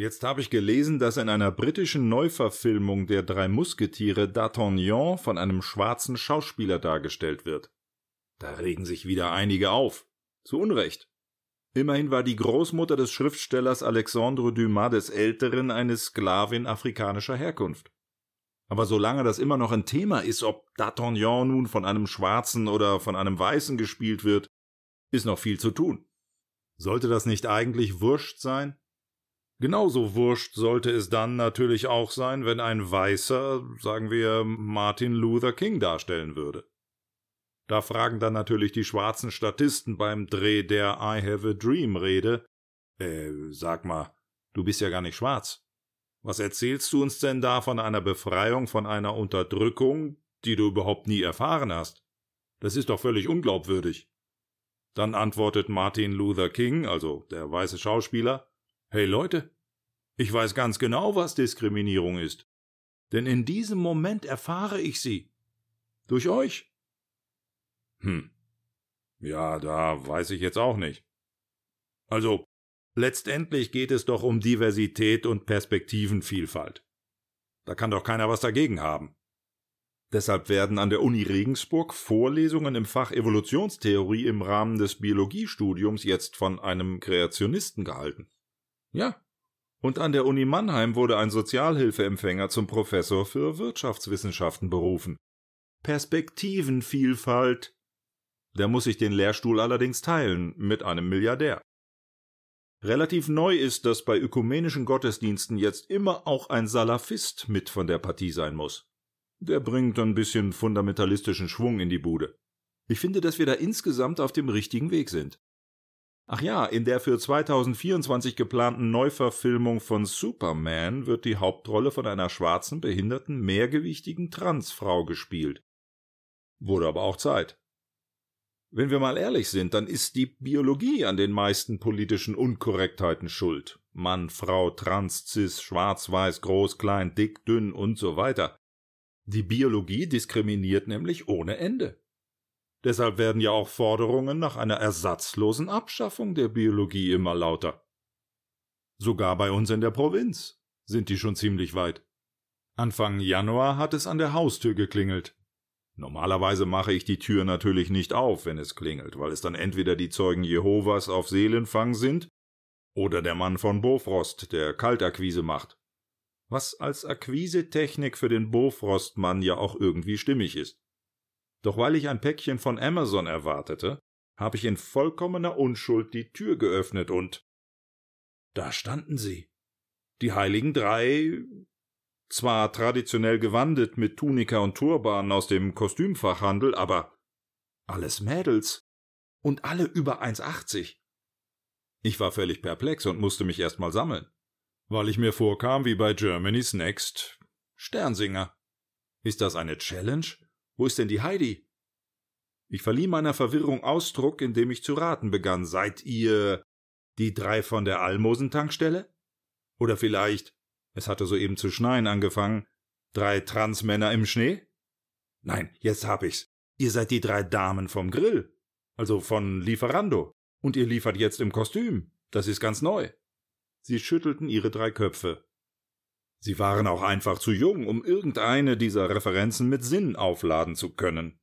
Jetzt habe ich gelesen, dass in einer britischen Neuverfilmung der drei Musketiere D'Artagnan von einem schwarzen Schauspieler dargestellt wird. Da regen sich wieder einige auf. Zu Unrecht. Immerhin war die Großmutter des Schriftstellers Alexandre Dumas des Älteren eine Sklavin afrikanischer Herkunft. Aber solange das immer noch ein Thema ist, ob D'Artagnan nun von einem Schwarzen oder von einem Weißen gespielt wird, ist noch viel zu tun. Sollte das nicht eigentlich wurscht sein? Genauso wurscht sollte es dann natürlich auch sein, wenn ein Weißer, sagen wir, Martin Luther King darstellen würde. Da fragen dann natürlich die schwarzen Statisten beim Dreh der I Have a Dream Rede, äh, sag mal, du bist ja gar nicht schwarz. Was erzählst du uns denn da von einer Befreiung, von einer Unterdrückung, die du überhaupt nie erfahren hast? Das ist doch völlig unglaubwürdig. Dann antwortet Martin Luther King, also der weiße Schauspieler, Hey Leute, ich weiß ganz genau, was Diskriminierung ist. Denn in diesem Moment erfahre ich sie. Durch euch. Hm. Ja, da weiß ich jetzt auch nicht. Also, letztendlich geht es doch um Diversität und Perspektivenvielfalt. Da kann doch keiner was dagegen haben. Deshalb werden an der Uni Regensburg Vorlesungen im Fach Evolutionstheorie im Rahmen des Biologiestudiums jetzt von einem Kreationisten gehalten. Ja. Und an der Uni Mannheim wurde ein Sozialhilfeempfänger zum Professor für Wirtschaftswissenschaften berufen. Perspektivenvielfalt. Der muss sich den Lehrstuhl allerdings teilen mit einem Milliardär. Relativ neu ist, dass bei ökumenischen Gottesdiensten jetzt immer auch ein Salafist mit von der Partie sein muss. Der bringt ein bisschen fundamentalistischen Schwung in die Bude. Ich finde, dass wir da insgesamt auf dem richtigen Weg sind. Ach ja, in der für 2024 geplanten Neuverfilmung von Superman wird die Hauptrolle von einer schwarzen, behinderten, mehrgewichtigen Transfrau gespielt. Wurde aber auch Zeit. Wenn wir mal ehrlich sind, dann ist die Biologie an den meisten politischen Unkorrektheiten schuld. Mann, Frau, Trans, Cis, Schwarz, Weiß, Groß, Klein, Dick, Dünn und so weiter. Die Biologie diskriminiert nämlich ohne Ende. Deshalb werden ja auch Forderungen nach einer ersatzlosen Abschaffung der Biologie immer lauter. Sogar bei uns in der Provinz sind die schon ziemlich weit. Anfang Januar hat es an der Haustür geklingelt. Normalerweise mache ich die Tür natürlich nicht auf, wenn es klingelt, weil es dann entweder die Zeugen Jehovas auf Seelenfang sind oder der Mann von Bofrost, der Kaltakquise macht was als Akquisetechnik für den Bofrostmann ja auch irgendwie stimmig ist. Doch weil ich ein Päckchen von Amazon erwartete, habe ich in vollkommener Unschuld die Tür geöffnet und da standen sie. Die heiligen drei, zwar traditionell gewandet mit Tunika und Turban aus dem Kostümfachhandel, aber alles Mädels und alle über 1,80. Ich war völlig perplex und musste mich erst mal sammeln weil ich mir vorkam wie bei Germany's Next Sternsinger. Ist das eine Challenge? Wo ist denn die Heidi? Ich verlieh meiner Verwirrung Ausdruck, indem ich zu raten begann. Seid ihr die drei von der Almosentankstelle? Oder vielleicht, es hatte soeben zu schneien angefangen, drei Transmänner im Schnee? Nein, jetzt hab ich's. Ihr seid die drei Damen vom Grill. Also von Lieferando. Und ihr liefert jetzt im Kostüm. Das ist ganz neu. Sie schüttelten ihre drei Köpfe. Sie waren auch einfach zu jung, um irgendeine dieser Referenzen mit Sinn aufladen zu können.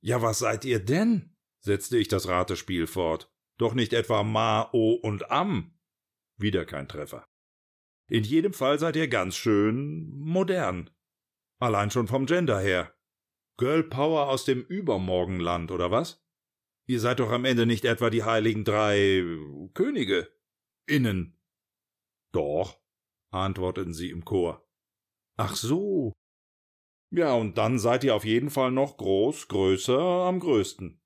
Ja, was seid ihr denn? setzte ich das Ratespiel fort. Doch nicht etwa Ma, O und Am. Wieder kein Treffer. In jedem Fall seid ihr ganz schön modern. Allein schon vom Gender her. Girl Power aus dem Übermorgenland, oder was? Ihr seid doch am Ende nicht etwa die heiligen drei Könige. Innen. Doch, antworteten sie im Chor. Ach so. Ja, und dann seid ihr auf jeden Fall noch groß, größer, am größten.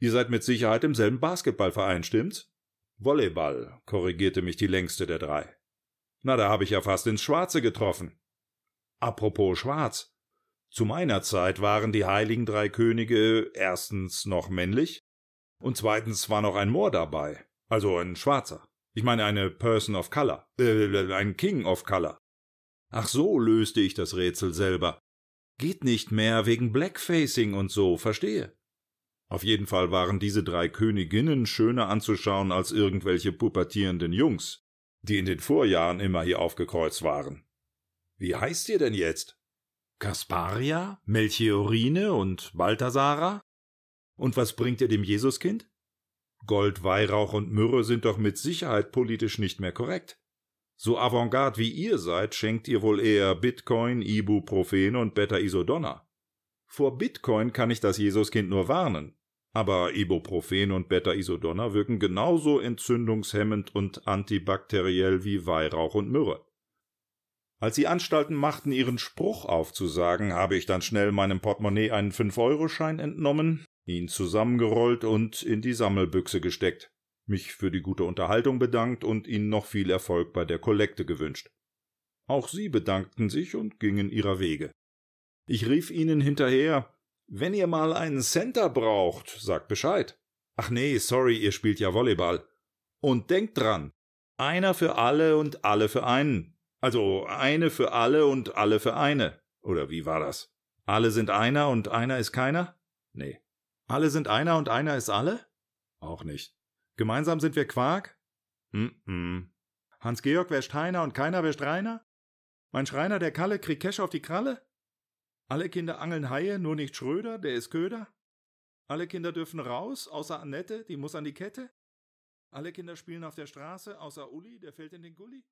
Ihr seid mit Sicherheit im selben Basketballverein, stimmt's? Volleyball, korrigierte mich die längste der drei. Na, da habe ich ja fast ins Schwarze getroffen. Apropos Schwarz. Zu meiner Zeit waren die heiligen drei Könige erstens noch männlich und zweitens war noch ein Moor dabei, also ein Schwarzer. Ich meine eine Person of Color, äh, ein King of Color. Ach so, löste ich das Rätsel selber. Geht nicht mehr wegen Blackfacing und so, verstehe. Auf jeden Fall waren diese drei Königinnen schöner anzuschauen als irgendwelche pubertierenden Jungs. die in den Vorjahren immer hier aufgekreuzt waren. Wie heißt ihr denn jetzt? Kasparia, Melchiorine und Balthasara? Und was bringt ihr dem Jesuskind? Gold, Weihrauch und Myrrhe sind doch mit Sicherheit politisch nicht mehr korrekt. So avantgarde wie ihr seid, schenkt ihr wohl eher Bitcoin, Ibuprofen und Beta-Isodonna. Vor Bitcoin kann ich das Jesuskind nur warnen. Aber Ibuprofen und Beta-Isodonna wirken genauso entzündungshemmend und antibakteriell wie Weihrauch und Myrrhe. Als sie Anstalten machten, ihren Spruch aufzusagen, habe ich dann schnell meinem Portemonnaie einen Fünf-Euro-Schein entnommen, ihn zusammengerollt und in die Sammelbüchse gesteckt, mich für die gute Unterhaltung bedankt und ihnen noch viel Erfolg bei der Kollekte gewünscht. Auch sie bedankten sich und gingen ihrer Wege. Ich rief ihnen hinterher, wenn ihr mal einen Center braucht, sagt Bescheid. Ach nee, sorry, ihr spielt ja Volleyball. Und denkt dran, einer für alle und alle für einen. Also eine für alle und alle für eine. Oder wie war das? Alle sind einer und einer ist keiner? Nee. Alle sind einer und einer ist alle? Auch nicht. Gemeinsam sind wir Quark? Mm, -mm. Hans-Georg wäscht Heiner und keiner wäscht Rainer? Mein Schreiner, der Kalle, kriegt Cash auf die Kralle? Alle Kinder angeln Haie, nur nicht Schröder, der ist Köder? Alle Kinder dürfen raus, außer Annette, die muss an die Kette? Alle Kinder spielen auf der Straße, außer Uli, der fällt in den Gully?